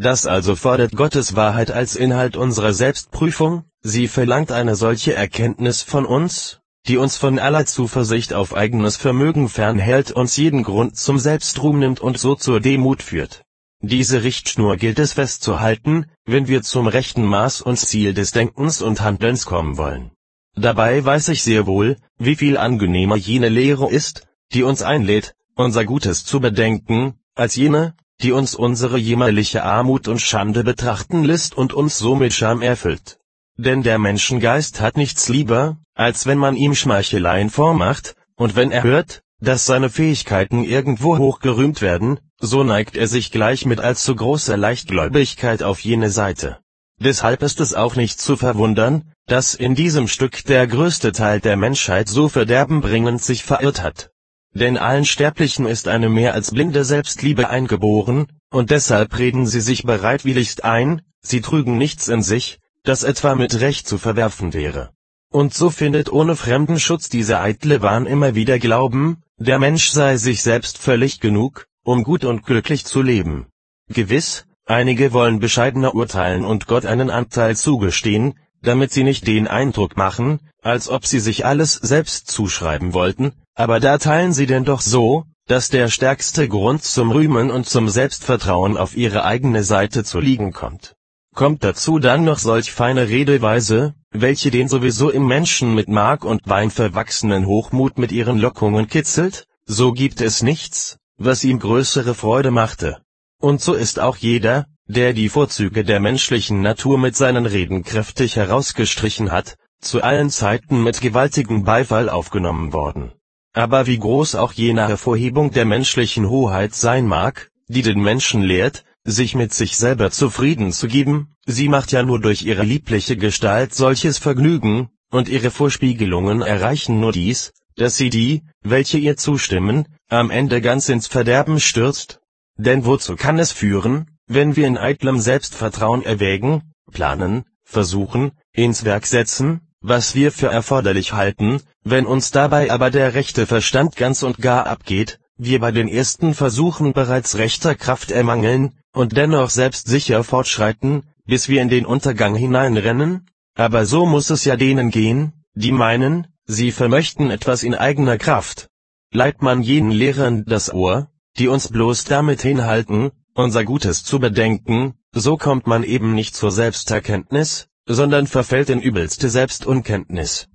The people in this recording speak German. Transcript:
Das also fordert Gottes Wahrheit als Inhalt unserer Selbstprüfung, sie verlangt eine solche Erkenntnis von uns, die uns von aller Zuversicht auf eigenes Vermögen fernhält uns jeden Grund zum Selbstruhm nimmt und so zur Demut führt. Diese Richtschnur gilt es festzuhalten, wenn wir zum rechten Maß und Ziel des Denkens und Handelns kommen wollen. Dabei weiß ich sehr wohl, wie viel angenehmer jene Lehre ist, die uns einlädt, unser Gutes zu bedenken, als jene, die uns unsere jämmerliche Armut und Schande betrachten lässt und uns so mit Scham erfüllt. Denn der Menschengeist hat nichts lieber, als wenn man ihm Schmeicheleien vormacht, und wenn er hört, dass seine Fähigkeiten irgendwo hochgerühmt werden, so neigt er sich gleich mit allzu großer Leichtgläubigkeit auf jene Seite. Deshalb ist es auch nicht zu verwundern, dass in diesem Stück der größte Teil der Menschheit so verderbenbringend sich verirrt hat. Denn allen Sterblichen ist eine mehr als blinde Selbstliebe eingeboren, und deshalb reden sie sich bereitwilligst ein, sie trügen nichts in sich, das etwa mit Recht zu verwerfen wäre. Und so findet ohne Fremdenschutz dieser eitle Wahn immer wieder Glauben, der Mensch sei sich selbst völlig genug, um gut und glücklich zu leben. Gewiss, einige wollen bescheidener urteilen und Gott einen Anteil zugestehen, damit sie nicht den Eindruck machen, als ob sie sich alles selbst zuschreiben wollten, aber da teilen sie denn doch so, dass der stärkste Grund zum Rühmen und zum Selbstvertrauen auf ihre eigene Seite zu liegen kommt. Kommt dazu dann noch solch feine Redeweise, welche den sowieso im Menschen mit Mark und Bein verwachsenen Hochmut mit ihren Lockungen kitzelt, so gibt es nichts, was ihm größere Freude machte. Und so ist auch jeder, der die Vorzüge der menschlichen Natur mit seinen Reden kräftig herausgestrichen hat, zu allen Zeiten mit gewaltigem Beifall aufgenommen worden. Aber wie groß auch jene Hervorhebung der menschlichen Hoheit sein mag, die den Menschen lehrt, sich mit sich selber zufrieden zu geben, sie macht ja nur durch ihre liebliche Gestalt solches Vergnügen, und ihre Vorspiegelungen erreichen nur dies, dass sie die, welche ihr zustimmen, am Ende ganz ins Verderben stürzt. Denn wozu kann es führen, wenn wir in eitlem Selbstvertrauen erwägen, planen, versuchen, ins Werk setzen, was wir für erforderlich halten, wenn uns dabei aber der rechte Verstand ganz und gar abgeht, wir bei den ersten Versuchen bereits rechter Kraft ermangeln, und dennoch selbstsicher fortschreiten, bis wir in den Untergang hineinrennen? Aber so muss es ja denen gehen, die meinen, sie vermöchten etwas in eigener Kraft. Leiht man jenen Lehrern das Ohr, die uns bloß damit hinhalten, unser Gutes zu bedenken, so kommt man eben nicht zur Selbsterkenntnis, sondern verfällt in übelste Selbstunkenntnis.